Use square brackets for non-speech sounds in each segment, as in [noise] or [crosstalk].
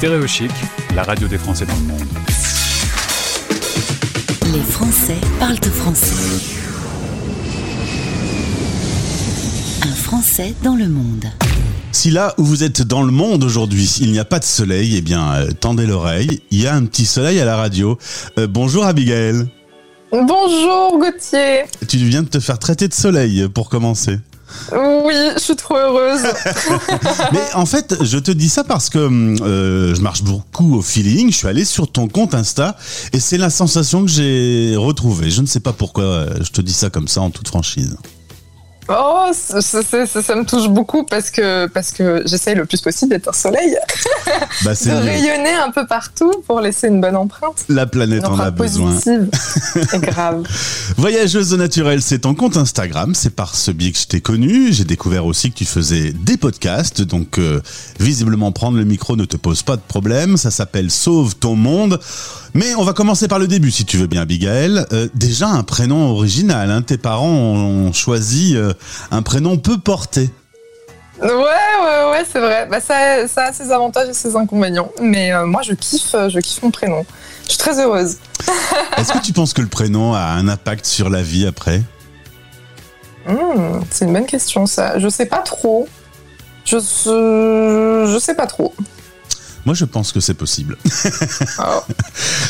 Stéréochic, la radio des Français dans le monde. Les Français parlent français. Un Français dans le monde. Si là où vous êtes dans le monde aujourd'hui, il n'y a pas de soleil, eh bien, euh, tendez l'oreille. Il y a un petit soleil à la radio. Euh, bonjour Abigail. Bonjour Gauthier. Tu viens de te faire traiter de soleil pour commencer. Oui, je suis trop heureuse. [laughs] Mais en fait, je te dis ça parce que euh, je marche beaucoup au feeling. Je suis allé sur ton compte Insta et c'est la sensation que j'ai retrouvée. Je ne sais pas pourquoi euh, je te dis ça comme ça en toute franchise. Oh, ça, me touche beaucoup parce que, parce que j'essaye le plus possible d'être un soleil. [laughs] Bah, de rayonner un peu partout pour laisser une bonne empreinte. La planète en a besoin. [laughs] C'est grave. Voyageuse au naturel, c'est ton compte Instagram. C'est par ce biais que je t'ai connu. J'ai découvert aussi que tu faisais des podcasts. Donc, euh, visiblement, prendre le micro ne te pose pas de problème. Ça s'appelle Sauve ton monde. Mais on va commencer par le début, si tu veux bien, Abigail. Euh, déjà, un prénom original. Hein. Tes parents ont choisi euh, un prénom peu porté. Ouais, ouais, ouais, c'est vrai. Bah, ça, a ses avantages et ses inconvénients. Mais euh, moi, je kiffe, je kiffe mon prénom. Je suis très heureuse. [laughs] Est-ce que tu penses que le prénom a un impact sur la vie après? Hmm, C'est une bonne question, ça. Je sais pas trop. Je, je sais pas trop. Moi, je pense que c'est possible. [laughs]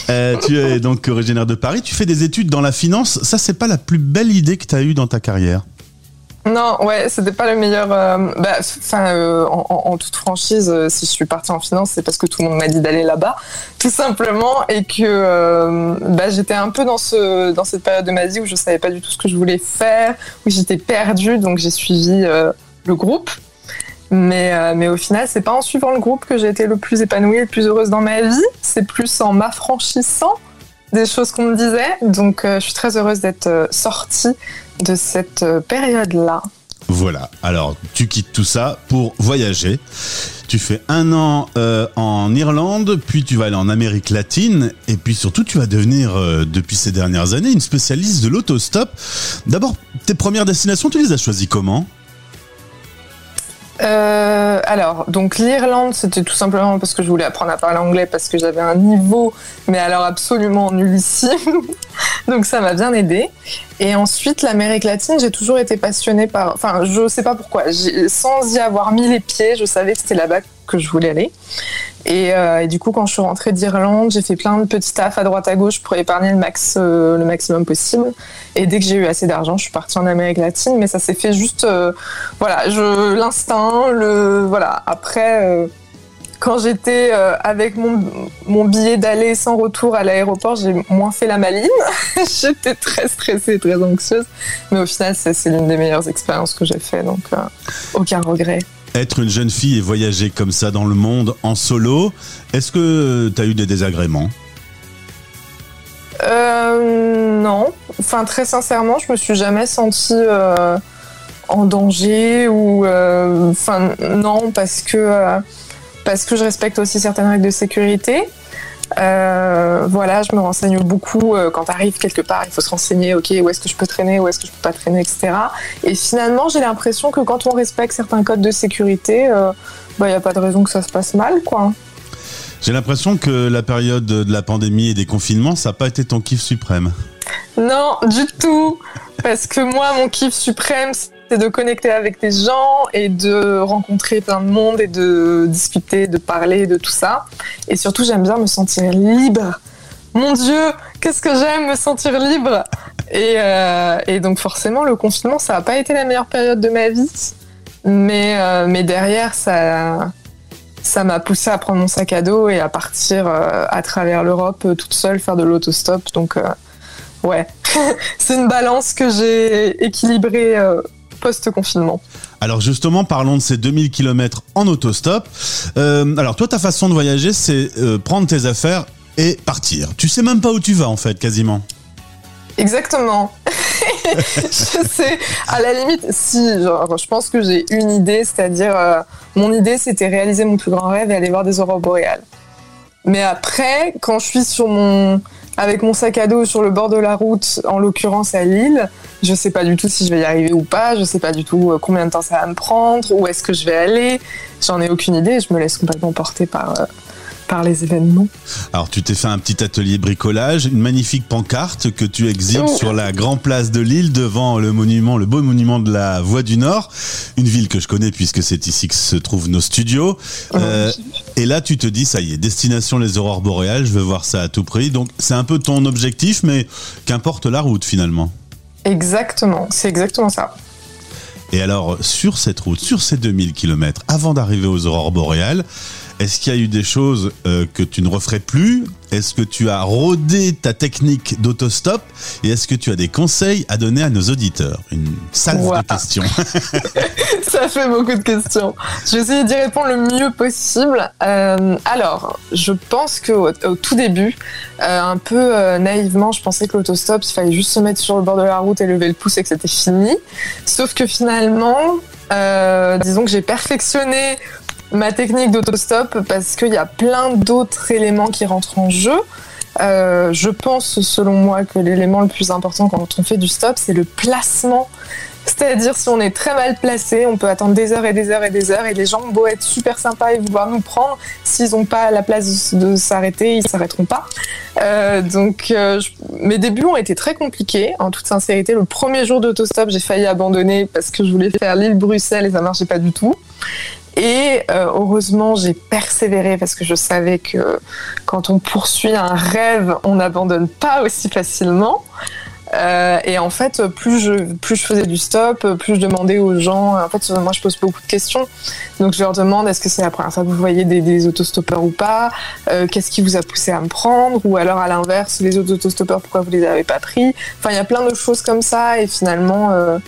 Euh, tu es donc originaire de Paris. Tu fais des études dans la finance. Ça, c'est pas la plus belle idée que tu as eue dans ta carrière. Non, ouais, c'était pas le meilleur. Euh, bah, euh, en, toute franchise, si je suis partie en finance, c'est parce que tout le monde m'a dit d'aller là-bas, tout simplement, et que bah, j'étais un peu dans ce dans cette période de ma vie où je savais pas du tout ce que je voulais faire, où j'étais perdue, donc j'ai suivi le groupe. Mais, euh, mais au final, c'est pas en suivant le groupe que j'ai été le plus épanouie et le plus heureuse dans ma vie. C'est plus en m'affranchissant des choses qu'on me disait. Donc, euh, je suis très heureuse d'être euh, sortie de cette période-là. Voilà. Alors, tu quittes tout ça pour voyager. Tu fais un an en Irlande, puis tu vas aller en Amérique latine, et puis surtout, tu vas devenir, depuis ces dernières années, une spécialiste de l'autostop. D'abord, tes premières destinations, tu les as choisies comment? Euh, alors, donc l'Irlande, c'était tout simplement parce que je voulais apprendre à parler anglais parce que j'avais un niveau, mais alors absolument nullissime. [laughs] donc ça m'a bien aidé. Et ensuite, l'Amérique latine, j'ai toujours été passionnée par. Enfin, je sais pas pourquoi. Sans y avoir mis les pieds, je savais que c'était là-bas que je voulais aller. Euh, et, du coup, quand je suis rentrée d'Irlande, j'ai fait plein de petits tafs à droite à gauche pour épargner le, max, euh, le maximum possible. Et dès que j'ai eu assez d'argent, je suis partie en Amérique latine. Mais ça s'est fait juste, euh, voilà, je l'instinct, le voilà. Après, quand j'étais avec mon, mon billet d'aller sans retour à l'aéroport, j'ai moins fait la maline. [laughs] j'étais très stressée, très anxieuse. Mais au final, c'est l'une des meilleures expériences que j'ai fait, donc aucun regret être une jeune fille et voyager comme ça dans le monde en solo, est-ce que tu as eu des désagréments? Euh, Non. Enfin, très sincèrement, je me suis jamais sentie euh, en danger ou. Euh, enfin, non, parce que, parce que je respecte aussi certaines règles de sécurité. Euh, voilà, je me renseigne beaucoup. Euh, quand tu arrives quelque part, il faut se renseigner, ok, où est-ce que je peux traîner, où est-ce que je peux pas traîner, etc. Et finalement, j'ai l'impression que quand on respecte certains codes de sécurité, il euh, n'y bah, a pas de raison que ça se passe mal, quoi. J'ai l'impression que la période de la pandémie et des confinements, ça n'a pas été ton kiff suprême. Non, du tout. Parce que moi, mon kiff suprême, c'est de connecter avec des gens et de rencontrer plein de monde et de discuter, de parler, de tout ça. Et surtout, j'aime bien me sentir libre. Mon Dieu, qu'est-ce que j'aime me sentir libre et, euh, et, donc forcément, le confinement, ça n'a pas été la meilleure période de ma vie. Mais, euh, mais derrière, ça ça m'a poussé à prendre mon sac à dos et à partir euh, à travers l'Europe toute seule faire de l'autostop. Donc ouais, [laughs] c'est une balance que j'ai équilibrée post-confinement. Alors justement, parlons de ces 2000 km en autostop. Euh, alors toi, ta façon de voyager, c'est euh, prendre tes affaires et partir. Tu sais même pas où tu vas en fait, quasiment. Exactement. [laughs] je sais, à la limite, si, je pense que j'ai une idée, c'est-à-dire, euh, mon idée, c'était réaliser mon plus grand rêve et aller voir des aurores boréales. Mais après, quand je suis sur mon, avec mon sac à dos sur le bord de la route, en l'occurrence à Lille. Je sais pas du tout si je vais y arriver ou pas. Je sais pas du tout euh, combien de temps ça va me prendre, où est-ce que je vais aller. J'en ai aucune idée. Je me laisse complètement porter par, euh, par les événements. Alors tu t'es fait un petit atelier bricolage, une magnifique pancarte que tu exhibes Oh. sur la grande place de Lille devant le monument, le beau monument de la Voie du Nord, une ville que je connais puisque c'est ici que se trouvent nos studios. Euh, et là tu te dis ça y est, destination les aurores boréales, je veux voir ça à tout prix. Donc c'est un peu ton objectif, mais qu'importe la route finalement. Exactement, c'est exactement ça. Et alors, sur cette route, sur ces 2000 km, avant d'arriver aux aurores boréales, est-ce qu'il y a eu des choses euh, que tu ne referais plus? Est-ce que tu as rodé ta technique d'autostop? Et est-ce que tu as des conseils à donner à nos auditeurs? Une salve de questions. [laughs] [laughs] Ça fait beaucoup de questions. Je vais essayer d'y répondre le mieux possible. Euh, alors, je pense qu'au au tout début, euh, un peu naïvement, je pensais que l'autostop, il fallait juste se mettre sur le bord de la route et lever le pouce et que c'était fini. Sauf que finalement, euh, disons que j'ai perfectionné ma technique d'autostop parce qu'il y a plein d'autres éléments qui rentrent en jeu. Euh, je pense, selon moi, que l'élément le plus important quand on fait du stop, c'est le placement. C'est-à-dire, si on est très mal placé, on peut attendre des heures et des heures et des heures, et les gens ont beau être super sympas et vouloir nous prendre, s'ils n'ont pas la place de s'arrêter, ils s'arrêteront pas. Euh, donc, euh, mes débuts ont été très compliqués, en toute sincérité. Le premier jour d'autostop, j'ai failli abandonner parce que je voulais faire l'île-Bruxelles et ça marchait pas du tout. Et euh, heureusement, j'ai persévéré parce que je savais que quand on poursuit un rêve, on n'abandonne pas aussi facilement. Euh, et en fait, plus je, faisais du stop, plus je demandais aux gens. En fait, moi, je pose beaucoup de questions. Donc, je leur demande est-ce que c'est la première fois que vous voyez des, des autostoppeurs ou pas? Euh, Qu'est-ce qui vous a poussé à me prendre? Ou alors, à l'inverse, les autres autostoppeurs, pourquoi vous les avez pas pris? Enfin, il y a plein de choses comme ça. Et finalement, euh,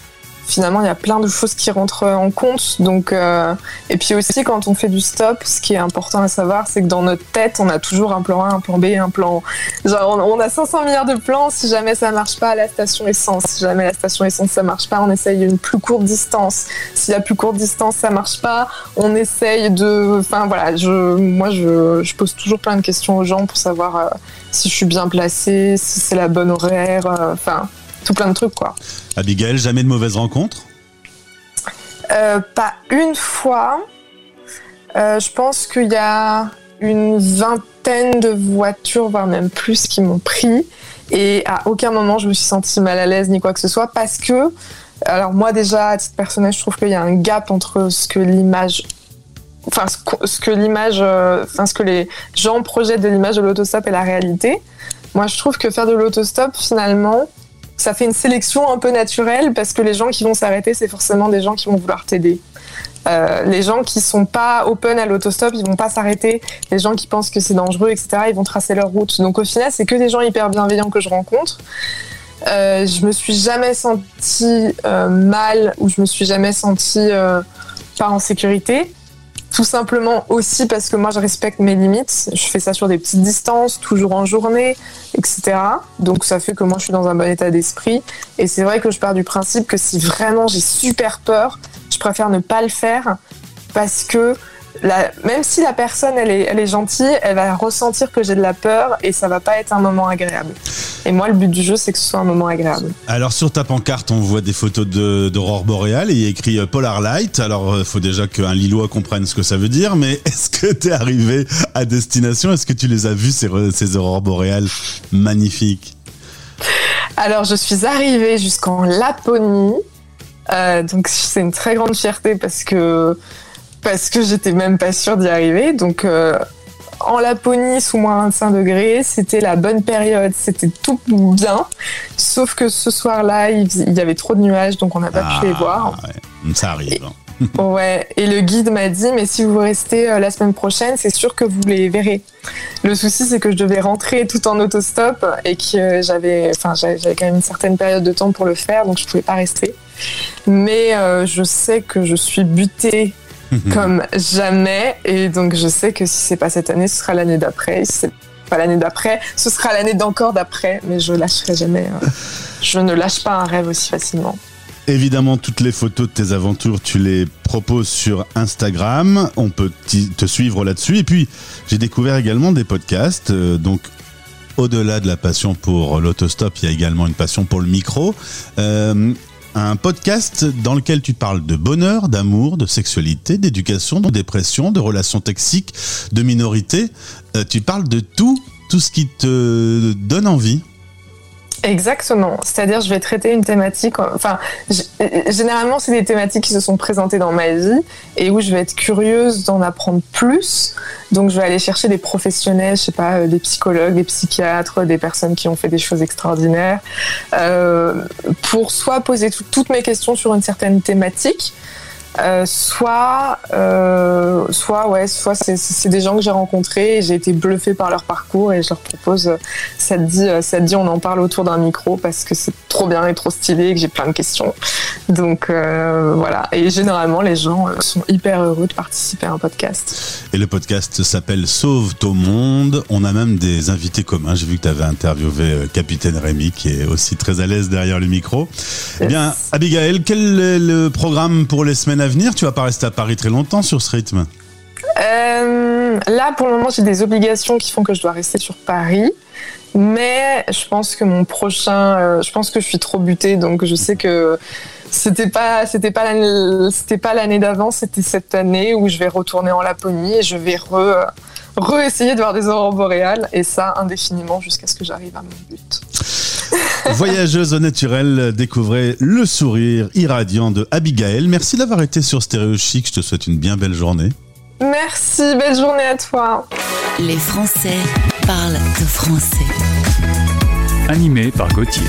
finalement, il y a plein de choses qui rentrent en compte. Donc, euh, et puis aussi, quand on fait du stop, ce qui est important à savoir, c'est que dans notre tête, on a toujours un plan A, un plan B, un plan. Genre, on, a 500 milliards de plans. Si jamais ça marche pas à la station essence, si jamais la station essence ça marche pas, on essaye une plus courte distance. Si la plus courte distance ça marche pas, on essaye de. Enfin voilà, je, moi je, je pose toujours plein de questions aux gens pour savoir euh, si je suis bien placée, si c'est la bonne horaire, euh, enfin tout plein de trucs quoi. Abigail, jamais de mauvaises rencontres Euh, pas une fois. Euh, je pense qu'il y a une vingtaine de voitures, voire même plus, qui m'ont pris. Et à aucun moment je me suis sentie mal à l'aise ni quoi que ce soit parce que, alors moi déjà, à titre personnel, je trouve qu'il y a un gap entre ce que l'image. Enfin, ce que- ce que l'image, euh, enfin, ce que les gens projettent de l'image de l'autostop et la réalité. Moi, je trouve que faire de l'autostop, finalement, ça fait une sélection un peu naturelle parce que les gens qui vont s'arrêter, c'est forcément des gens qui vont vouloir t'aider. Euh, les gens qui sont pas open à l'autostop, ils vont pas s'arrêter. Les gens qui pensent que c'est dangereux, etc., ils vont tracer leur route. Donc au final, c'est que des gens hyper bienveillants que je rencontre. Euh, je me suis jamais sentie euh, mal ou je me suis jamais sentie euh, pas en sécurité. Tout simplement aussi parce que moi je respecte mes limites. Je fais ça sur des petites distances, toujours en journée, etc. Donc ça fait que moi je suis dans un bon état d'esprit. Et c'est vrai que je pars du principe que si vraiment j'ai super peur, je préfère ne pas le faire parce que même si la personne elle est, elle est gentille, elle va ressentir que j'ai de la peur et ça va pas être un moment agréable. Et moi le but du jeu c'est que ce soit un moment agréable. Alors sur ta pancarte, on voit des photos de- d'aurore boréale et il y a écrit euh, Polar Light. Alors il faut déjà qu'un Lillois comprenne ce que ça veut dire, mais [laughs] est-ce que tu es arrivé à destination? Est-ce que tu les as vus ces, ces aurores boréales magnifiques? Alors, je suis arrivée jusqu'en Laponie. Euh, donc, c'est une très grande fierté parce que, parce que j'étais même pas sûre d'y arriver. Donc, euh, en Laponie, sous moins 25 degrés, c'était la bonne période, c'était tout bien. Sauf que ce soir-là, il, y avait trop de nuages, donc on n'a pas pu les voir. Ah, ouais. Ça arrive. hein. [laughs] Ouais, et le guide m'a dit, mais si vous restez euh, la semaine prochaine, c'est sûr que vous les verrez. Le souci, c'est que je devais rentrer tout en autostop et que euh, j'avais, enfin, j'avais j'avais quand même une certaine période de temps pour le faire, donc je pouvais pas rester. Mais euh, je sais que je suis butée [laughs] comme jamais, et donc je sais que si c'est pas cette année, ce sera l'année d'après. Si c'est pas l'année d'après, ce sera l'année d'encore d'après, mais je lâcherai jamais. euh, je ne lâche pas un rêve aussi facilement. Évidemment, toutes les photos de tes aventures, tu les proposes sur Instagram. On peut te suivre là-dessus. Et puis, j'ai découvert également des podcasts. euh, donc, au-delà de la passion pour l'autostop, il y a également une passion pour le micro. Euh, un podcast dans lequel tu parles de bonheur, d'amour, de sexualité, d'éducation, de dépression, de relations toxiques, de minorité. Euh, tu parles de tout, tout ce qui te donne envie. Exactement. C'est-à-dire, je vais traiter une thématique. Enfin, généralement, c'est des thématiques qui se sont présentées dans ma vie et où je vais être curieuse d'en apprendre plus. Donc, je vais aller chercher des professionnels, je sais pas, euh, des psychologues, des psychiatres, des personnes qui ont fait des choses extraordinaires, euh, pour soit poser toutes mes questions sur une certaine thématique, euh, soit, euh, soit ouais, soit c'est des gens que j'ai rencontrés et j'ai été bluffée par leur parcours et je leur propose, euh, ça te dit, ça te dit, on en parle autour d'un micro parce que c'est trop bien et trop stylé et que j'ai plein de questions. Donc voilà. Et généralement, les gens sont hyper heureux de participer à un podcast. Et le podcast s'appelle Sauve ton monde. On a même des invités communs. J'ai vu que tu avais interviewé Capitaine Rémi qui est aussi très à l'aise derrière le micro. Eh bien, Abigail, quel est le programme pour les semaines à venir Tu vas pas rester à Paris très longtemps sur ce rythme euh, Là, pour le moment, j'ai des obligations qui font que je dois rester sur Paris. Mais je pense que mon prochain, euh, je pense que je suis trop butée, donc je sais que c'était pas, c'était pas l'année, c'était pas l'année d'avant, c'était cette année où je vais retourner en Laponie et je vais re, re essayer de voir des aurores boréales et ça indéfiniment jusqu'à ce que j'arrive à mon but. Voyageuse au naturel, découvrez le sourire irradiant de Abigail. Merci d'avoir été sur Stéréo Chic. Je te souhaite une bien belle journée. Merci, belle journée à toi. Les Français parlent de français. Animé par Gauthier.